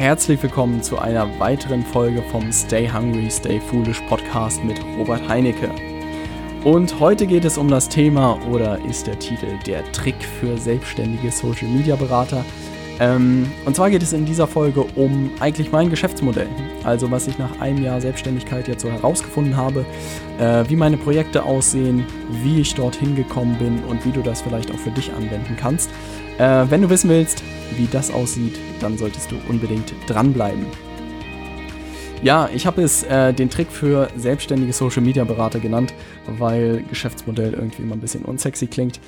herzlich willkommen zu einer weiteren Folge vom Stay Hungry, Stay Foolish Podcast mit Robert Heinecke. Und heute geht es um das Thema oder ist der Titel der Trick für selbstständige Social Media Berater. Ähm, und zwar geht es in dieser Folge um eigentlich mein Geschäftsmodell. Also was ich nach einem Jahr Selbstständigkeit jetzt so herausgefunden habe, äh, wie meine Projekte aussehen, wie ich dorthin gekommen bin und wie du das vielleicht auch für dich anwenden kannst. Äh, wenn du wissen willst, wie das aussieht, dann solltest du unbedingt dranbleiben. Ja, ich habe es äh, den Trick für selbstständige Social Media Berater genannt, weil Geschäftsmodell irgendwie immer ein bisschen unsexy klingt.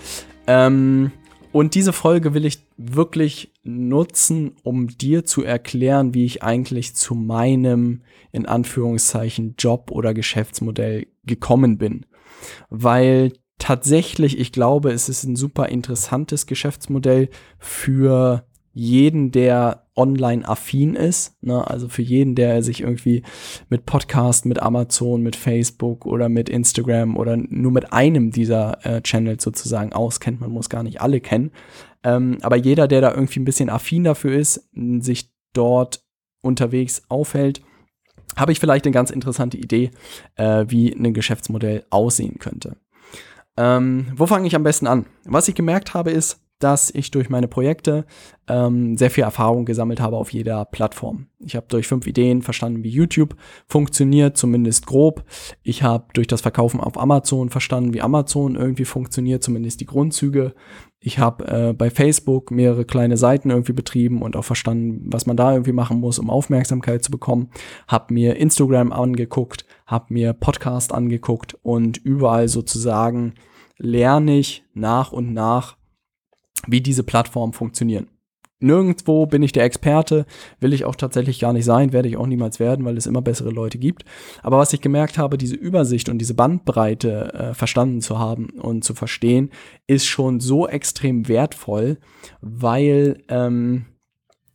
Ähm, und diese Folge will ich wirklich nutzen, um dir zu erklären, wie ich eigentlich zu meinem, in Anführungszeichen, Job oder Geschäftsmodell gekommen bin. Weil tatsächlich, ich glaube, es ist ein super interessantes Geschäftsmodell für jeden, der online affin ist, ne? also für jeden, der sich irgendwie mit Podcast, mit Amazon, mit Facebook oder mit Instagram oder nur mit einem dieser äh, Channels sozusagen auskennt. Man muss gar nicht alle kennen. Ähm, aber jeder, der da irgendwie ein bisschen affin dafür ist, sich dort unterwegs aufhält, habe ich vielleicht eine ganz interessante Idee, äh, wie ein Geschäftsmodell aussehen könnte. Ähm, wo fange ich am besten an? Was ich gemerkt habe, ist, dass ich durch meine Projekte ähm, sehr viel Erfahrung gesammelt habe auf jeder Plattform. Ich habe durch fünf Ideen verstanden, wie YouTube funktioniert, zumindest grob. Ich habe durch das Verkaufen auf Amazon verstanden, wie Amazon irgendwie funktioniert, zumindest die Grundzüge. Ich habe äh, bei Facebook mehrere kleine Seiten irgendwie betrieben und auch verstanden, was man da irgendwie machen muss, um Aufmerksamkeit zu bekommen. Habe mir Instagram angeguckt, habe mir Podcast angeguckt und überall sozusagen lerne ich nach und nach wie diese Plattformen funktionieren. Nirgendwo bin ich der Experte, will ich auch tatsächlich gar nicht sein, werde ich auch niemals werden, weil es immer bessere Leute gibt. Aber was ich gemerkt habe, diese Übersicht und diese Bandbreite äh, verstanden zu haben und zu verstehen, ist schon so extrem wertvoll, weil ähm,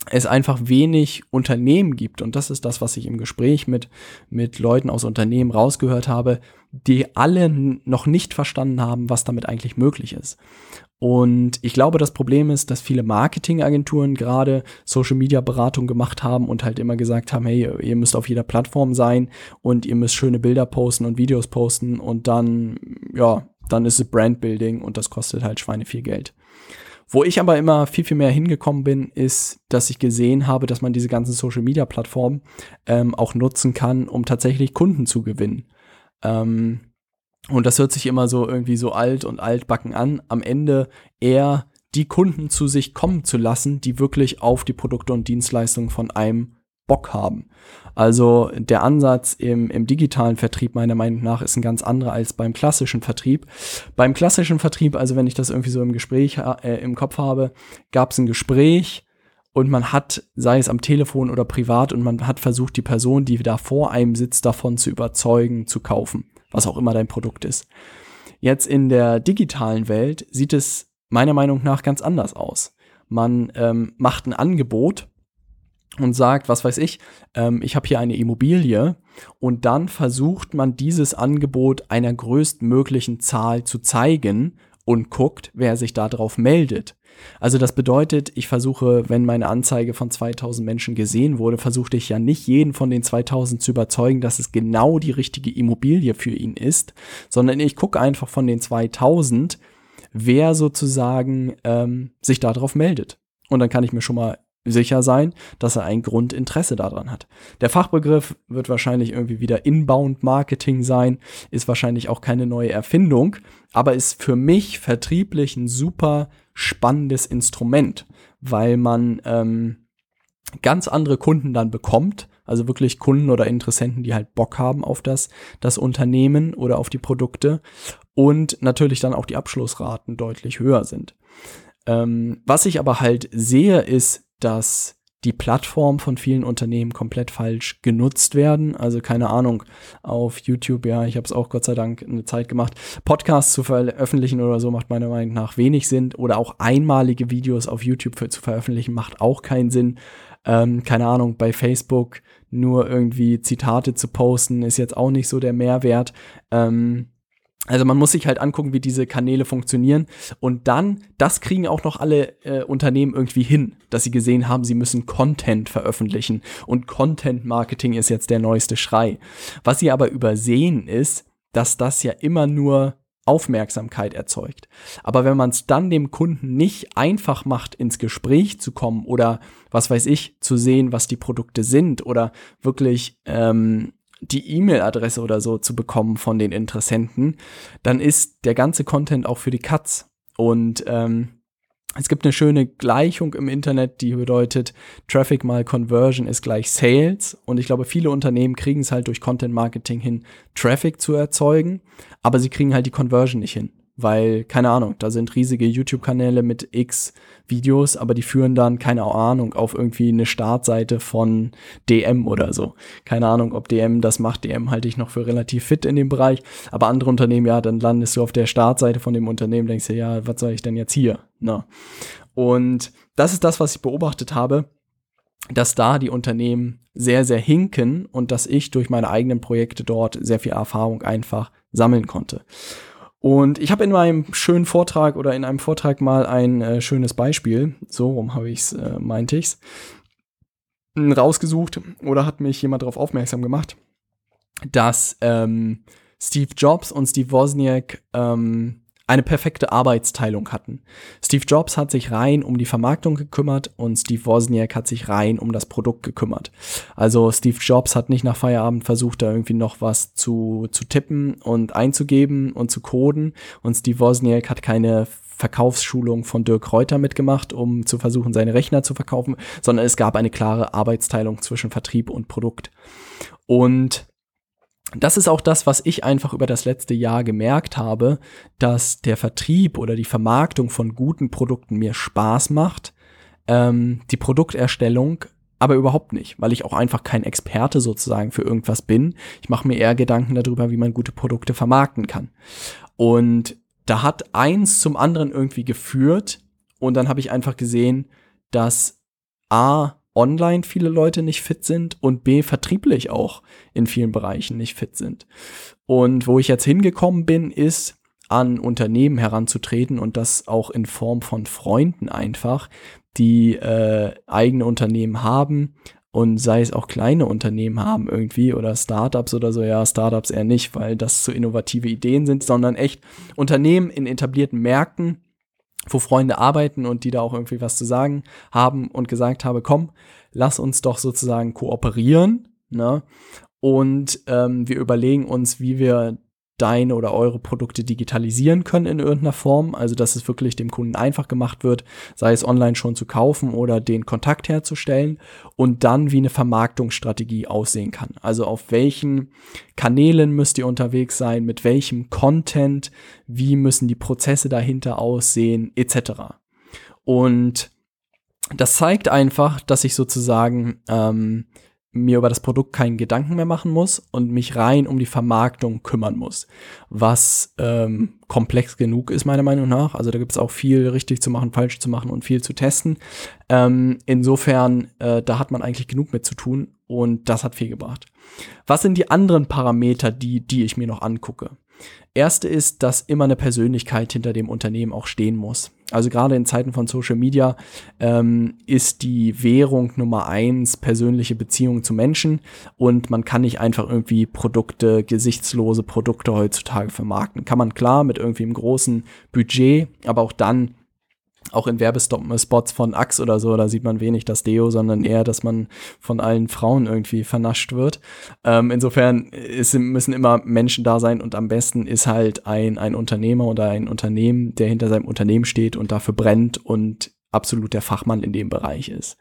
es einfach wenig Unternehmen gibt, und das ist das, was ich im Gespräch mit, mit Leuten aus Unternehmen rausgehört habe, die alle noch nicht verstanden haben, was damit eigentlich möglich ist. Und ich glaube, das Problem ist, dass viele Marketingagenturen gerade Social Media Beratung gemacht haben und halt immer gesagt haben, hey, ihr müsst auf jeder Plattform sein und ihr müsst schöne Bilder posten und Videos posten und dann, ja, dann ist es Brandbuilding und das kostet halt Schweine viel Geld. Wo ich aber immer viel, viel mehr hingekommen bin, ist, dass ich gesehen habe, dass man diese ganzen Social Media Plattformen ähm, auch nutzen kann, um tatsächlich Kunden zu gewinnen. Ähm, und das hört sich immer so irgendwie so alt und altbacken an. Am Ende eher die Kunden zu sich kommen zu lassen, die wirklich auf die Produkte und Dienstleistungen von einem Bock haben. Also der Ansatz im, im digitalen Vertrieb meiner Meinung nach ist ein ganz anderer als beim klassischen Vertrieb. Beim klassischen Vertrieb, also wenn ich das irgendwie so im Gespräch äh, im Kopf habe, gab es ein Gespräch und man hat, sei es am Telefon oder privat, und man hat versucht, die Person, die da vor einem sitzt, davon zu überzeugen, zu kaufen was auch immer dein Produkt ist. Jetzt in der digitalen Welt sieht es meiner Meinung nach ganz anders aus. Man ähm, macht ein Angebot und sagt, was weiß ich, ähm, ich habe hier eine Immobilie und dann versucht man dieses Angebot einer größtmöglichen Zahl zu zeigen und guckt, wer sich darauf meldet. Also das bedeutet, ich versuche, wenn meine Anzeige von 2000 Menschen gesehen wurde, versuchte ich ja nicht jeden von den 2000 zu überzeugen, dass es genau die richtige Immobilie für ihn ist, sondern ich gucke einfach von den 2000, wer sozusagen ähm, sich darauf meldet. Und dann kann ich mir schon mal sicher sein, dass er ein Grundinteresse daran hat. Der Fachbegriff wird wahrscheinlich irgendwie wieder Inbound Marketing sein, ist wahrscheinlich auch keine neue Erfindung, aber ist für mich vertrieblich ein super spannendes Instrument, weil man ähm, ganz andere Kunden dann bekommt, also wirklich Kunden oder Interessenten, die halt Bock haben auf das, das Unternehmen oder auf die Produkte und natürlich dann auch die Abschlussraten deutlich höher sind. Ähm, was ich aber halt sehe, ist, dass die Plattform von vielen Unternehmen komplett falsch genutzt werden. Also keine Ahnung, auf YouTube, ja, ich habe es auch Gott sei Dank eine Zeit gemacht. Podcasts zu veröffentlichen oder so macht meiner Meinung nach wenig Sinn. Oder auch einmalige Videos auf YouTube für, zu veröffentlichen macht auch keinen Sinn. Ähm, keine Ahnung, bei Facebook nur irgendwie Zitate zu posten ist jetzt auch nicht so der Mehrwert. Ähm, Also man muss sich halt angucken, wie diese Kanäle funktionieren. Und dann, das kriegen auch noch alle äh, Unternehmen irgendwie hin, dass sie gesehen haben, sie müssen Content veröffentlichen. Und Content Marketing ist jetzt der neueste Schrei. Was sie aber übersehen ist, dass das ja immer nur Aufmerksamkeit erzeugt. Aber wenn man es dann dem Kunden nicht einfach macht, ins Gespräch zu kommen oder was weiß ich, zu sehen, was die Produkte sind oder wirklich ähm, die E-Mail-Adresse oder so zu bekommen von den Interessenten, dann ist der ganze Content auch für die Katz. Und ähm, es gibt eine schöne Gleichung im Internet, die bedeutet, Traffic mal Conversion ist gleich Sales. Und ich glaube, viele Unternehmen kriegen es halt durch Content Marketing hin, Traffic zu erzeugen, aber sie kriegen halt die Conversion nicht hin weil, keine Ahnung, da sind riesige YouTube-Kanäle mit x Videos, aber die führen dann, keine Ahnung, auf irgendwie eine Startseite von DM oder so. Keine Ahnung, ob DM das macht. DM halte ich noch für relativ fit in dem Bereich, aber andere Unternehmen, ja, dann landest du auf der Startseite von dem Unternehmen, denkst du, ja, was soll ich denn jetzt hier? Na. Und das ist das, was ich beobachtet habe, dass da die Unternehmen sehr, sehr hinken und dass ich durch meine eigenen Projekte dort sehr viel Erfahrung einfach sammeln konnte. Und ich habe in meinem schönen Vortrag oder in einem Vortrag mal ein äh, schönes Beispiel, so rum habe ich es, äh, meinte ich's, rausgesucht oder hat mich jemand darauf aufmerksam gemacht, dass ähm, Steve Jobs und Steve Wozniak ähm, eine perfekte Arbeitsteilung hatten. Steve Jobs hat sich rein um die Vermarktung gekümmert und Steve Wozniak hat sich rein um das Produkt gekümmert. Also Steve Jobs hat nicht nach Feierabend versucht, da irgendwie noch was zu, zu tippen und einzugeben und zu coden und Steve Wozniak hat keine Verkaufsschulung von Dirk Reuter mitgemacht, um zu versuchen, seine Rechner zu verkaufen, sondern es gab eine klare Arbeitsteilung zwischen Vertrieb und Produkt. Und das ist auch das, was ich einfach über das letzte Jahr gemerkt habe, dass der Vertrieb oder die Vermarktung von guten Produkten mir Spaß macht, ähm, die Produkterstellung aber überhaupt nicht, weil ich auch einfach kein Experte sozusagen für irgendwas bin. Ich mache mir eher Gedanken darüber, wie man gute Produkte vermarkten kann. Und da hat eins zum anderen irgendwie geführt und dann habe ich einfach gesehen, dass A, online viele Leute nicht fit sind und B, vertrieblich auch in vielen Bereichen nicht fit sind. Und wo ich jetzt hingekommen bin, ist, an Unternehmen heranzutreten und das auch in Form von Freunden einfach, die äh, eigene Unternehmen haben und sei es auch kleine Unternehmen haben irgendwie oder Startups oder so, ja, Startups eher nicht, weil das so innovative Ideen sind, sondern echt Unternehmen in etablierten Märkten, wo Freunde arbeiten und die da auch irgendwie was zu sagen haben und gesagt habe, komm, lass uns doch sozusagen kooperieren, ne? Und ähm, wir überlegen uns, wie wir deine oder eure Produkte digitalisieren können in irgendeiner Form, also dass es wirklich dem Kunden einfach gemacht wird, sei es online schon zu kaufen oder den Kontakt herzustellen und dann wie eine Vermarktungsstrategie aussehen kann. Also auf welchen Kanälen müsst ihr unterwegs sein, mit welchem Content, wie müssen die Prozesse dahinter aussehen, etc. Und das zeigt einfach, dass ich sozusagen ähm, mir über das Produkt keinen Gedanken mehr machen muss und mich rein um die Vermarktung kümmern muss, was ähm, komplex genug ist meiner Meinung nach. Also da gibt es auch viel richtig zu machen, falsch zu machen und viel zu testen. Ähm, insofern, äh, da hat man eigentlich genug mit zu tun und das hat viel gebracht. Was sind die anderen Parameter, die, die ich mir noch angucke? Erste ist, dass immer eine Persönlichkeit hinter dem Unternehmen auch stehen muss. Also gerade in Zeiten von Social Media ähm, ist die Währung Nummer eins persönliche Beziehungen zu Menschen und man kann nicht einfach irgendwie Produkte, gesichtslose Produkte heutzutage vermarkten. Kann man klar mit irgendwie einem großen Budget, aber auch dann auch in Werbespots von Axe oder so, da sieht man wenig das Deo, sondern eher, dass man von allen Frauen irgendwie vernascht wird. Ähm, insofern ist, müssen immer Menschen da sein und am besten ist halt ein, ein Unternehmer oder ein Unternehmen, der hinter seinem Unternehmen steht und dafür brennt und absolut der Fachmann in dem Bereich ist.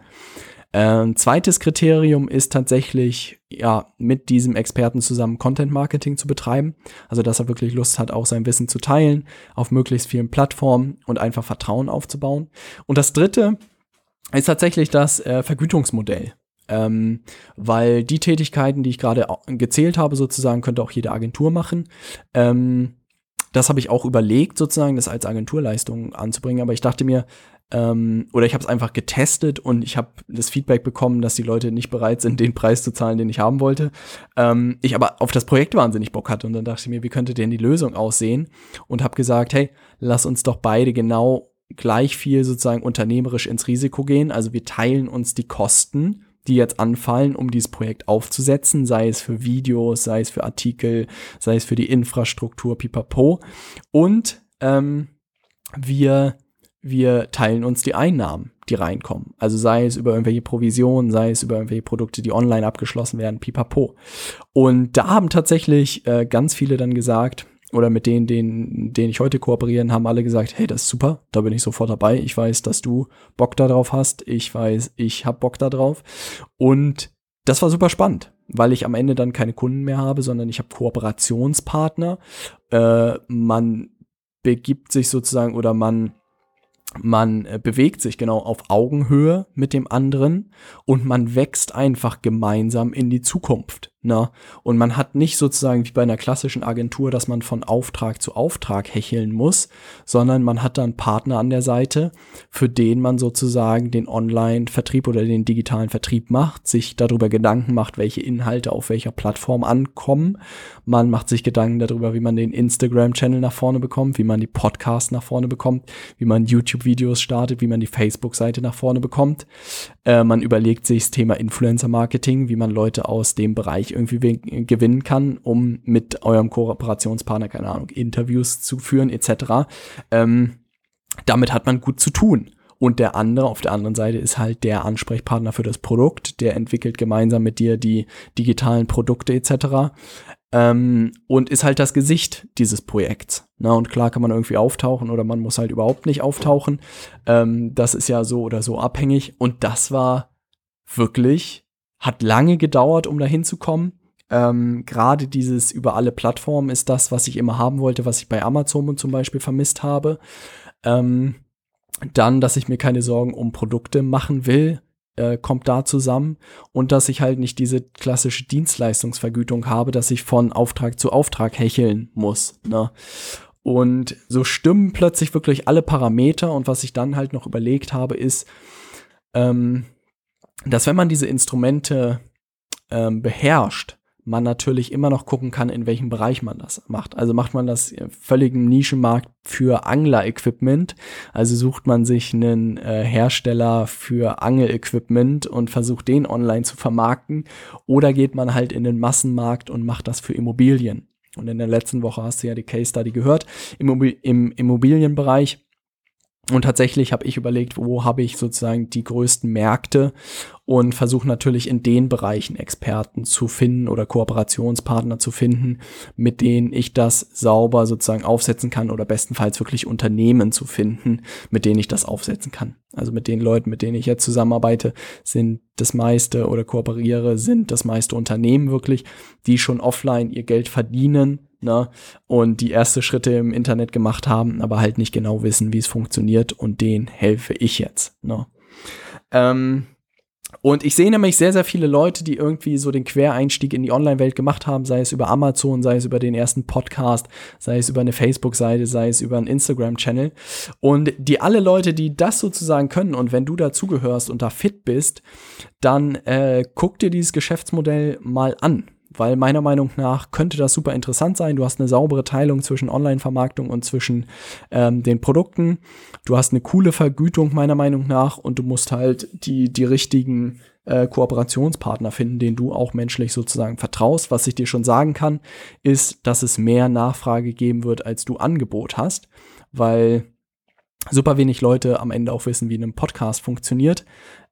Ähm, zweites Kriterium ist tatsächlich, ja, mit diesem Experten zusammen Content Marketing zu betreiben. Also, dass er wirklich Lust hat, auch sein Wissen zu teilen auf möglichst vielen Plattformen und einfach Vertrauen aufzubauen. Und das dritte ist tatsächlich das äh, Vergütungsmodell. Ähm, weil die Tätigkeiten, die ich gerade gezählt habe, sozusagen, könnte auch jede Agentur machen. Ähm, das habe ich auch überlegt, sozusagen, das als Agenturleistung anzubringen. Aber ich dachte mir, Ähm, oder ich habe es einfach getestet und ich habe das Feedback bekommen, dass die Leute nicht bereit sind, den Preis zu zahlen, den ich haben wollte. Ähm, ich aber auf das Projekt wahnsinnig Bock hatte und dann dachte ich mir, wie könnte denn die Lösung aussehen? Und habe gesagt, hey, lass uns doch beide genau gleich viel sozusagen unternehmerisch ins Risiko gehen. Also wir teilen uns die Kosten die jetzt anfallen, um dieses Projekt aufzusetzen, sei es für Videos, sei es für Artikel, sei es für die Infrastruktur, pipapo. Und ähm, wir, wir teilen uns die Einnahmen, die reinkommen. Also sei es über irgendwelche Provisionen, sei es über irgendwelche Produkte, die online abgeschlossen werden, pipapo. Und da haben tatsächlich äh, ganz viele dann gesagt, oder mit denen, denen, denen ich heute kooperieren, haben alle gesagt, hey, das ist super, da bin ich sofort dabei. Ich weiß, dass du Bock darauf hast. Ich weiß, ich habe Bock darauf. Und das war super spannend, weil ich am Ende dann keine Kunden mehr habe, sondern ich habe Kooperationspartner. Äh, man begibt sich sozusagen oder man man äh, bewegt sich genau auf Augenhöhe mit dem anderen und man wächst einfach gemeinsam in die Zukunft. Ne? Und man hat nicht sozusagen wie bei einer klassischen Agentur, dass man von Auftrag zu Auftrag hecheln muss, sondern man hat da einen Partner an der Seite, für den man sozusagen den Online-Vertrieb oder den digitalen Vertrieb macht, sich darüber Gedanken macht, welche Inhalte auf welcher Plattform ankommen. Man macht sich Gedanken darüber, wie man den Instagram-Channel nach vorne bekommt, wie man die Podcasts nach vorne bekommt, wie man YouTube-Videos startet, wie man die Facebook-Seite nach vorne bekommt. Äh, man überlegt sich das Thema Influencer-Marketing, wie man Leute aus dem Bereich irgendwie gewinnen kann, um mit eurem Kooperationspartner, keine Ahnung, Interviews zu führen, etc. Ähm, damit hat man gut zu tun. Und der andere auf der anderen Seite ist halt der Ansprechpartner für das Produkt, der entwickelt gemeinsam mit dir die digitalen Produkte etc. Ähm, und ist halt das Gesicht dieses Projekts. Na, und klar kann man irgendwie auftauchen oder man muss halt überhaupt nicht auftauchen. Ähm, das ist ja so oder so abhängig. Und das war wirklich hat lange gedauert, um da hinzukommen. Ähm, Gerade dieses über alle Plattformen ist das, was ich immer haben wollte, was ich bei Amazon zum Beispiel vermisst habe. Ähm, dann, dass ich mir keine Sorgen um Produkte machen will, äh, kommt da zusammen. Und dass ich halt nicht diese klassische Dienstleistungsvergütung habe, dass ich von Auftrag zu Auftrag hecheln muss. Ne? Und so stimmen plötzlich wirklich alle Parameter. Und was ich dann halt noch überlegt habe, ist, ähm, dass wenn man diese Instrumente ähm, beherrscht, man natürlich immer noch gucken kann, in welchem Bereich man das macht. Also macht man das völligen Nischenmarkt für Angler-Equipment, also sucht man sich einen äh, Hersteller für Angel-Equipment und versucht den online zu vermarkten, oder geht man halt in den Massenmarkt und macht das für Immobilien. Und in der letzten Woche hast du ja die Case Study gehört. Im, im Immobilienbereich und tatsächlich habe ich überlegt, wo habe ich sozusagen die größten Märkte und versuche natürlich in den Bereichen Experten zu finden oder Kooperationspartner zu finden, mit denen ich das sauber sozusagen aufsetzen kann oder bestenfalls wirklich Unternehmen zu finden, mit denen ich das aufsetzen kann. Also mit den Leuten, mit denen ich jetzt zusammenarbeite, sind das meiste oder kooperiere, sind das meiste Unternehmen wirklich, die schon offline ihr Geld verdienen ne? Und die erste Schritte im Internet gemacht haben, aber halt nicht genau wissen, wie es funktioniert und denen helfe ich jetzt, ne? Ähm, und ich sehe nämlich sehr, sehr viele Leute, die irgendwie so den Quereinstieg in die Online-Welt gemacht haben, sei es über Amazon, sei es über den ersten Podcast, sei es über eine Facebook-Seite, sei es über einen Instagram-Channel. Und die alle Leute, die das sozusagen können und wenn du dazugehörst und da fit bist, dann äh, guck dir dieses Geschäftsmodell mal an weil meiner Meinung nach könnte das super interessant sein. Du hast eine saubere Teilung zwischen Online-Vermarktung und zwischen ähm, den Produkten. Du hast eine coole Vergütung meiner Meinung nach und du musst halt die, die richtigen äh, Kooperationspartner finden, denen du auch menschlich sozusagen vertraust. Was ich dir schon sagen kann, ist, dass es mehr Nachfrage geben wird, als du Angebot hast, weil super wenig Leute am Ende auch wissen, wie ein Podcast funktioniert.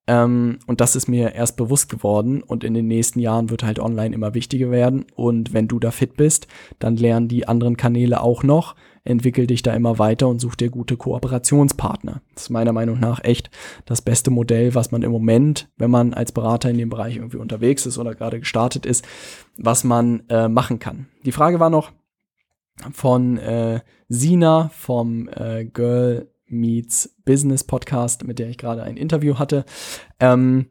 Ähm, und das ist mir erst bewusst geworden und in den nächsten Jahren wird halt online immer wichtiger werden. Und wenn du da fit bist, dann lernen die anderen Kanäle auch noch, entwickel dich da immer weiter und such dir gute Kooperationspartner. Das ist meiner Meinung nach echt das beste Modell, was man im Moment, wenn man als Berater in dem Bereich irgendwie unterwegs ist oder gerade gestartet ist, was man äh, machen kann. Die Frage war noch von äh, Sina vom äh, Girl Meets Business Podcast, mit der ich gerade ein Interview hatte. Ähm,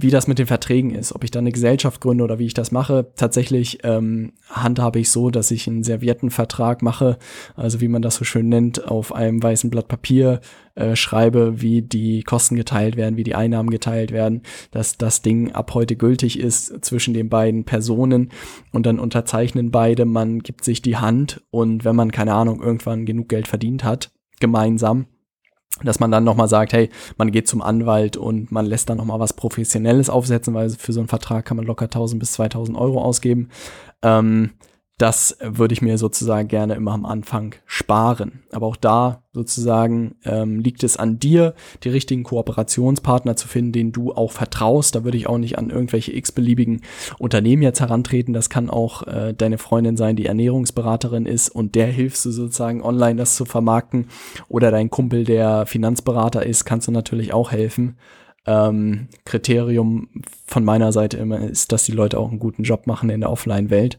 wie das mit den Verträgen ist, ob ich da eine Gesellschaft gründe oder wie ich das mache. Tatsächlich ähm, handhabe ich so, dass ich einen Serviettenvertrag mache, also wie man das so schön nennt, auf einem weißen Blatt Papier äh, schreibe, wie die Kosten geteilt werden, wie die Einnahmen geteilt werden, dass das Ding ab heute gültig ist zwischen den beiden Personen und dann unterzeichnen beide, man gibt sich die Hand und wenn man, keine Ahnung, irgendwann genug Geld verdient hat, gemeinsam, dass man dann nochmal sagt, hey, man geht zum Anwalt und man lässt dann nochmal was Professionelles aufsetzen, weil für so einen Vertrag kann man locker 1000 bis 2000 Euro ausgeben. Ähm, das würde ich mir sozusagen gerne immer am Anfang sparen. Aber auch da sozusagen ähm, liegt es an dir, die richtigen Kooperationspartner zu finden, denen du auch vertraust. Da würde ich auch nicht an irgendwelche x-beliebigen Unternehmen jetzt herantreten. Das kann auch äh, deine Freundin sein, die Ernährungsberaterin ist und der hilfst du sozusagen online das zu vermarkten. Oder dein Kumpel, der Finanzberater ist, kannst du natürlich auch helfen ähm, Kriterium von meiner Seite immer ist, dass die Leute auch einen guten Job machen in der Offline-Welt.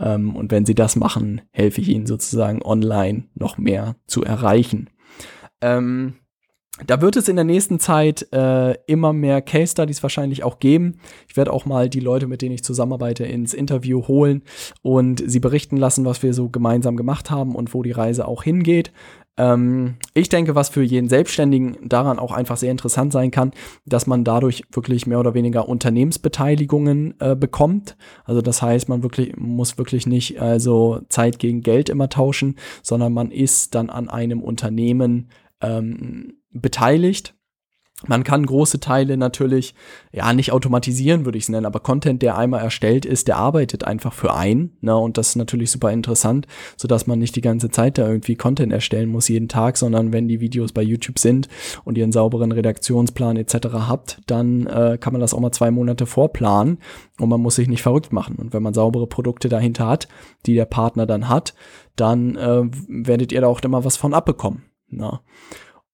Ähm, und wenn sie das machen, helfe ich ihnen sozusagen online noch mehr zu erreichen. Ähm, da wird es in der nächsten Zeit äh, immer mehr Case Studies wahrscheinlich auch geben. Ich werde auch mal die Leute, mit denen ich zusammenarbeite, ins Interview holen und sie berichten lassen, was wir so gemeinsam gemacht haben und wo die Reise auch hingeht. Ähm, ich denke, was für jeden Selbstständigen daran auch einfach sehr interessant sein kann, dass man dadurch wirklich mehr oder weniger Unternehmensbeteiligungen äh, bekommt. Also das heißt, man wirklich muss wirklich nicht also Zeit gegen Geld immer tauschen, sondern man ist dann an einem Unternehmen ähm, beteiligt man kann große Teile natürlich, ja, nicht automatisieren, würde ich es nennen, aber Content, der einmal erstellt ist, der arbeitet einfach für einen. Ne? Und das ist natürlich super interessant, sodass man nicht die ganze Zeit da irgendwie Content erstellen muss jeden Tag, sondern wenn die Videos bei YouTube sind und ihr einen sauberen Redaktionsplan etc. habt, dann äh, kann man das auch mal zwei Monate vorplanen und man muss sich nicht verrückt machen. Und wenn man saubere Produkte dahinter hat, die der Partner dann hat, dann äh, werdet ihr da auch immer was von abbekommen. Ne?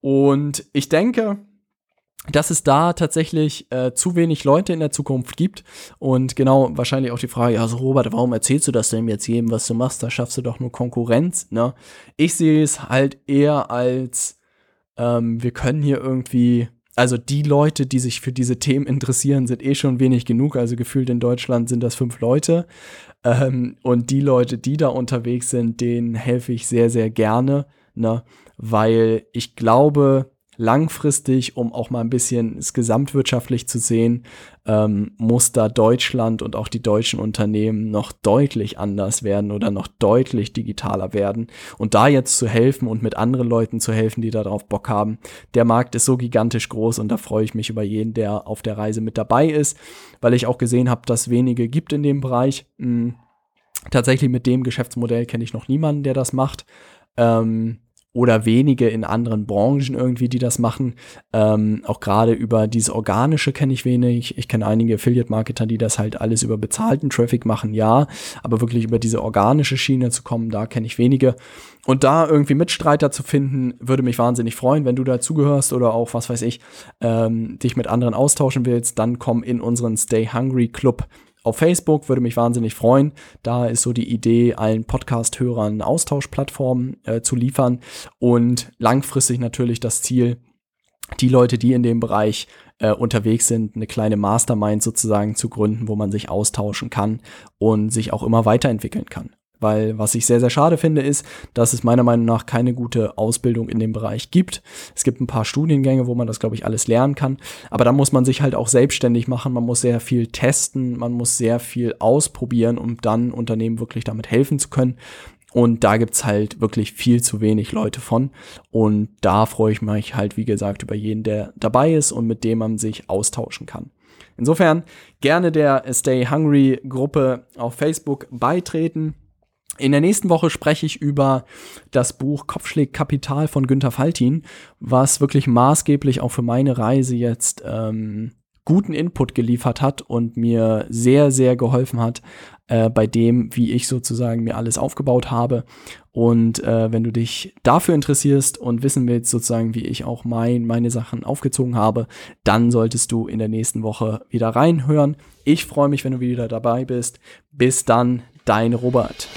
Und ich denke, dass es da tatsächlich äh, zu wenig Leute in der Zukunft gibt. Und genau, wahrscheinlich auch die Frage, ja, so Robert, warum erzählst du das denn jetzt jedem, was du machst? Da schaffst du doch nur Konkurrenz. Ne? Ich sehe es halt eher als, ähm, wir können hier irgendwie, also die Leute, die sich für diese Themen interessieren, sind eh schon wenig genug. Also gefühlt in Deutschland sind das fünf Leute. Ähm, und die Leute, die da unterwegs sind, denen helfe ich sehr, sehr gerne. Ne? Weil ich glaube, langfristig, um auch mal ein bisschen es gesamtwirtschaftlich zu sehen, ähm, muss da Deutschland und auch die deutschen Unternehmen noch deutlich anders werden oder noch deutlich digitaler werden. Und da jetzt zu helfen und mit anderen Leuten zu helfen, die darauf Bock haben, der Markt ist so gigantisch groß und da freue ich mich über jeden, der auf der Reise mit dabei ist, weil ich auch gesehen habe, dass wenige gibt in dem Bereich. Hm, tatsächlich mit dem Geschäftsmodell kenne ich noch niemanden, der das macht. Ähm, oder wenige in anderen Branchen irgendwie, die das machen. Ähm, auch gerade über dieses Organische kenne ich wenig. Ich kenne einige Affiliate-Marketer, die das halt alles über bezahlten Traffic machen, ja. Aber wirklich über diese organische Schiene zu kommen, da kenne ich wenige. Und da irgendwie Mitstreiter zu finden, würde mich wahnsinnig freuen, wenn du dazugehörst oder auch, was weiß ich, ähm, dich mit anderen austauschen willst, dann komm in unseren Stay Hungry Club auf Facebook würde mich wahnsinnig freuen. Da ist so die Idee, allen Podcast-Hörern Austauschplattformen äh, zu liefern und langfristig natürlich das Ziel, die Leute, die in dem Bereich äh, unterwegs sind, eine kleine Mastermind sozusagen zu gründen, wo man sich austauschen kann und sich auch immer weiterentwickeln kann. Weil was ich sehr, sehr schade finde, ist, dass es meiner Meinung nach keine gute Ausbildung in dem Bereich gibt. Es gibt ein paar Studiengänge, wo man das, glaube ich, alles lernen kann. Aber da muss man sich halt auch selbstständig machen. Man muss sehr viel testen, man muss sehr viel ausprobieren, um dann Unternehmen wirklich damit helfen zu können. Und da gibt's halt wirklich viel zu wenig Leute von. Und da freue ich mich halt, wie gesagt, über jeden, der dabei ist und mit dem man sich austauschen kann. Insofern gerne der Stay Hungry Gruppe auf Facebook beitreten. In der nächsten Woche spreche ich über das Buch Kopfschläg Kapital von Günter Faltin, was wirklich maßgeblich auch für meine Reise jetzt ähm, guten Input geliefert hat und mir sehr, sehr geholfen hat äh, bei dem, wie ich sozusagen mir alles aufgebaut habe. Und äh, wenn du dich dafür interessierst und wissen willst, sozusagen, wie ich auch mein, meine Sachen aufgezogen habe, dann solltest du in der nächsten Woche wieder reinhören. Ich freue mich, wenn du wieder dabei bist. Bis dann, dein Robert.